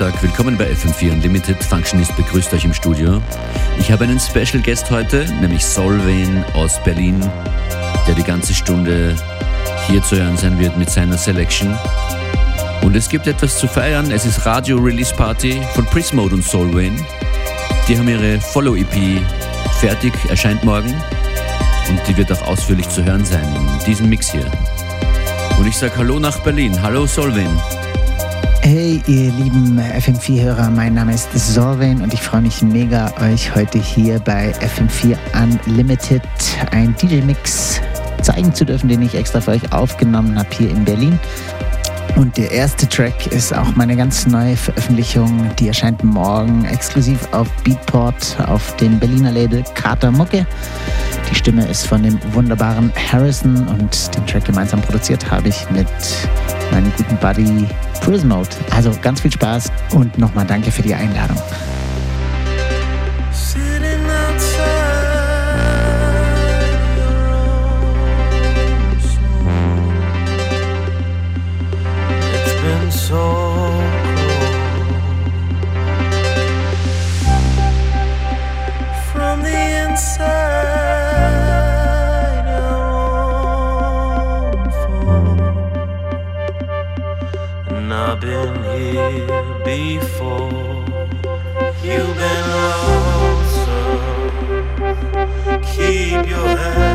Nachmittag, willkommen bei FM4 Unlimited. Functionist begrüßt euch im Studio. Ich habe einen Special Guest heute, nämlich Solvein aus Berlin, der die ganze Stunde hier zu hören sein wird mit seiner Selection. Und es gibt etwas zu feiern, es ist Radio Release Party von Prismode und Solvein. Die haben ihre Follow EP fertig, erscheint morgen und die wird auch ausführlich zu hören sein in diesem Mix hier. Und ich sage Hallo nach Berlin. Hallo Solvein. Hey, ihr lieben FM4-Hörer, mein Name ist Sorwin und ich freue mich mega, euch heute hier bei FM4 Unlimited ein DJ-Mix zeigen zu dürfen, den ich extra für euch aufgenommen habe hier in Berlin. Und der erste Track ist auch meine ganz neue Veröffentlichung. Die erscheint morgen exklusiv auf Beatport auf dem Berliner Label Kater Mucke. Die Stimme ist von dem wunderbaren Harrison und den Track gemeinsam produziert habe ich mit meinem guten Buddy Prismode. Also ganz viel Spaß und nochmal danke für die Einladung. before you've been lonesome. Keep your head.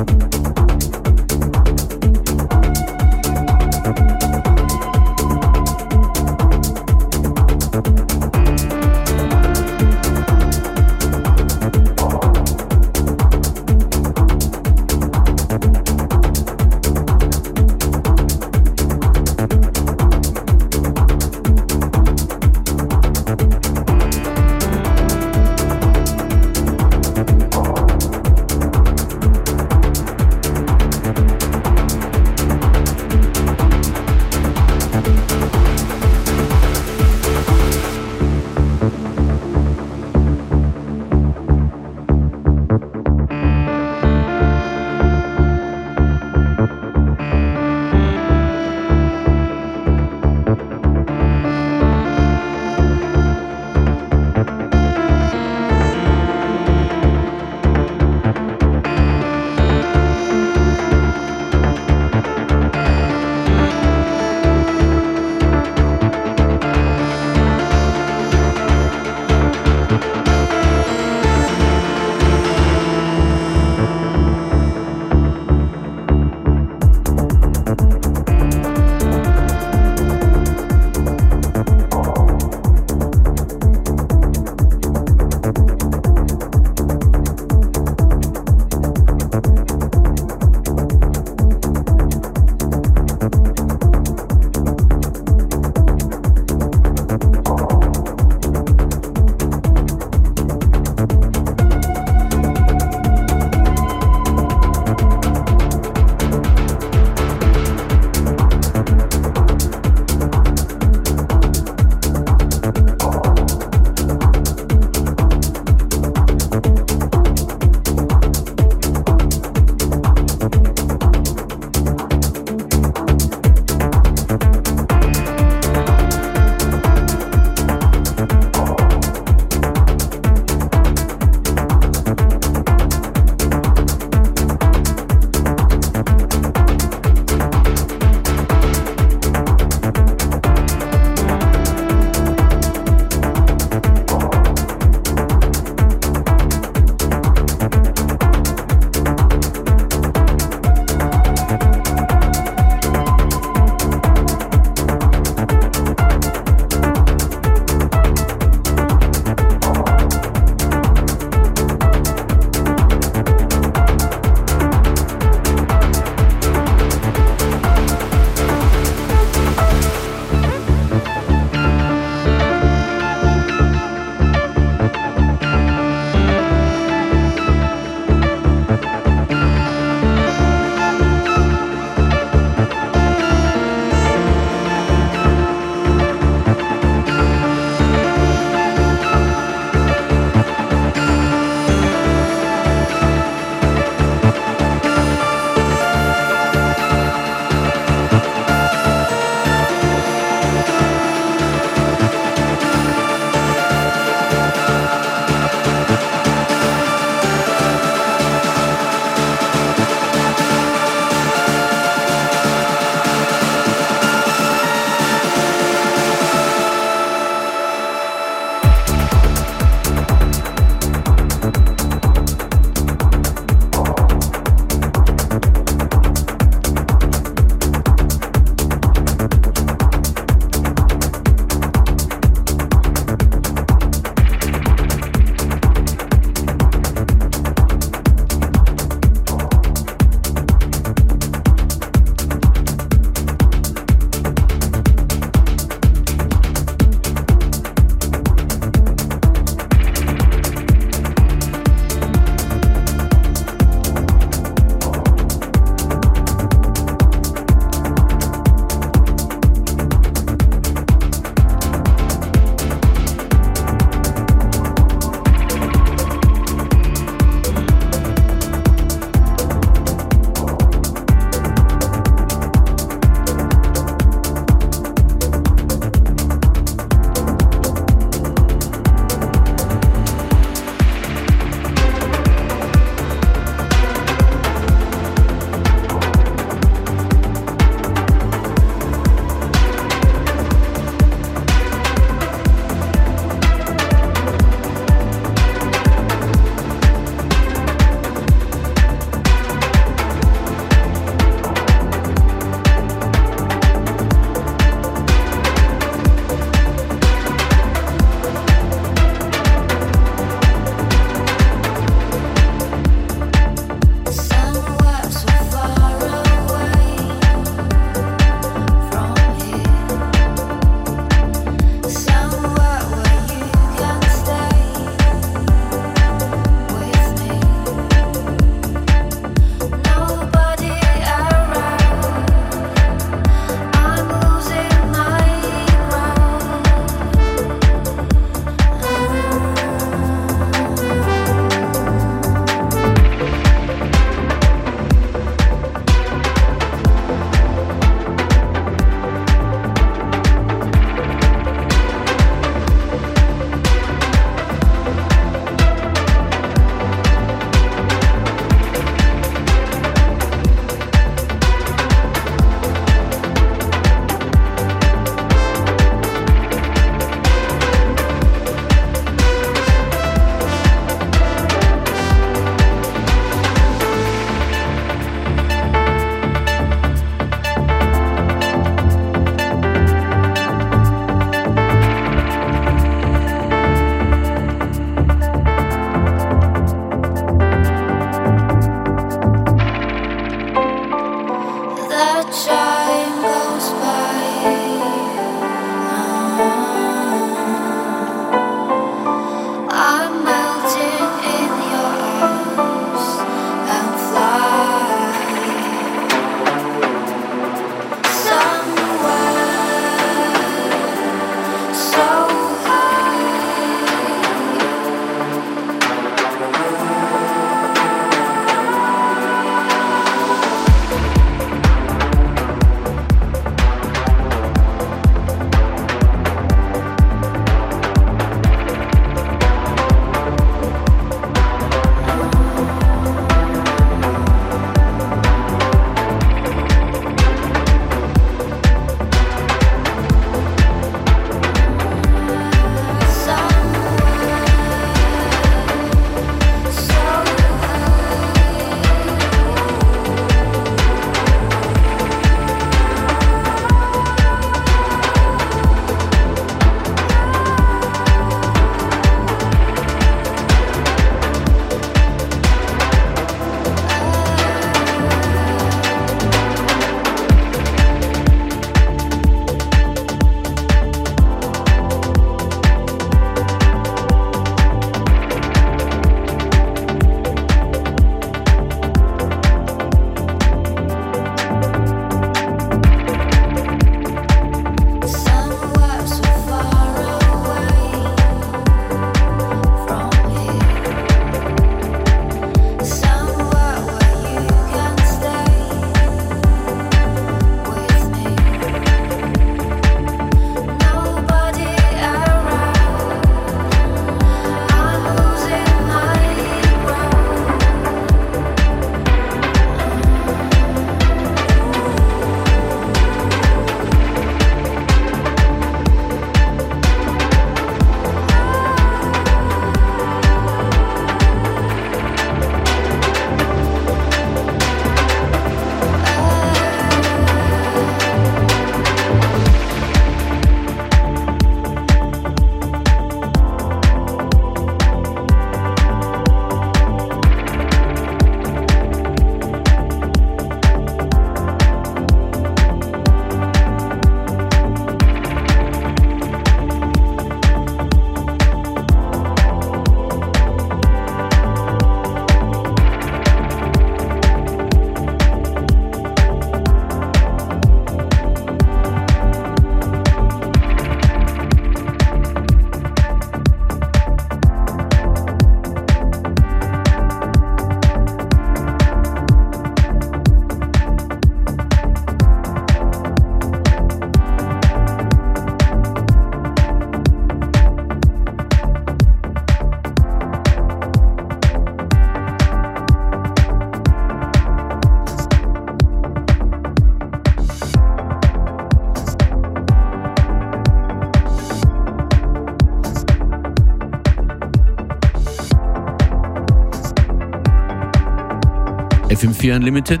FM4 Unlimited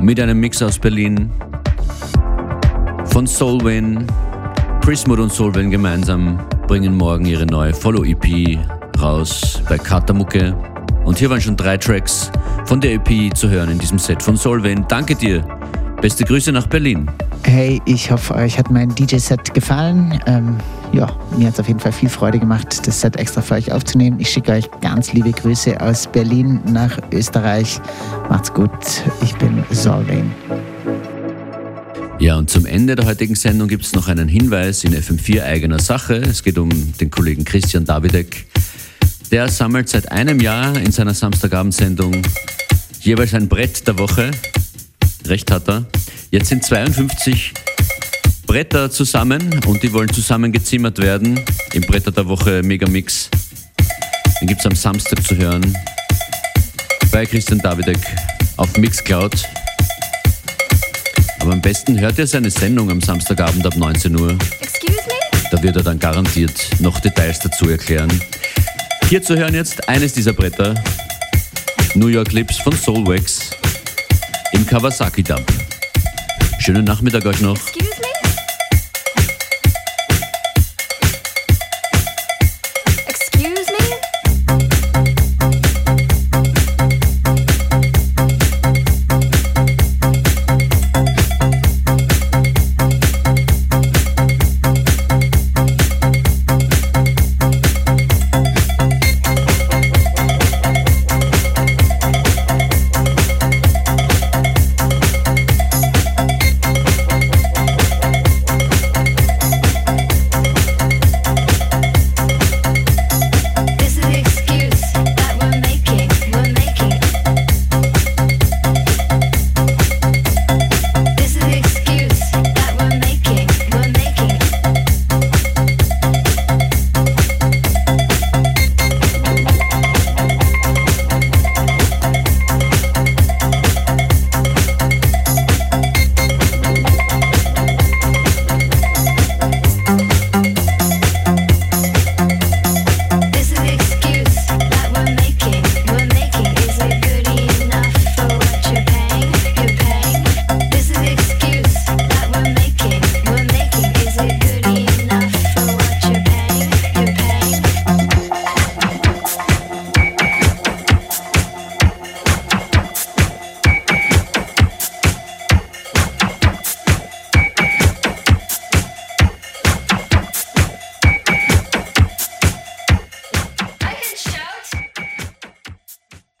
mit einem Mix aus Berlin von Solvin. Prismod und Solvin gemeinsam bringen morgen ihre neue Follow-EP raus bei Katamucke. Und hier waren schon drei Tracks von der EP zu hören in diesem Set von Solvin. Danke dir. Beste Grüße nach Berlin. Hey, ich hoffe, euch hat mein DJ-Set gefallen. Ähm, ja, mir hat es auf jeden Fall viel Freude gemacht, das Set extra für euch aufzunehmen. Ich schicke euch ganz liebe Grüße aus Berlin nach Österreich. Macht's gut. Ich bin Solvein. Ja, und zum Ende der heutigen Sendung gibt es noch einen Hinweis in FM4 eigener Sache. Es geht um den Kollegen Christian Davidek. Der sammelt seit einem Jahr in seiner Samstagabendsendung jeweils ein Brett der Woche. Recht hat er. Jetzt sind 52 Bretter zusammen und die wollen zusammen gezimmert werden im Bretter der Woche Megamix. Den gibt es am Samstag zu hören bei Christian Davidek auf Mixcloud. Aber am besten hört ihr seine Sendung am Samstagabend ab 19 Uhr. Da wird er dann garantiert noch Details dazu erklären. Hier zu hören jetzt eines dieser Bretter. New York Lips von Soulwax im Kawasaki Dump. Schönen Nachmittag euch noch.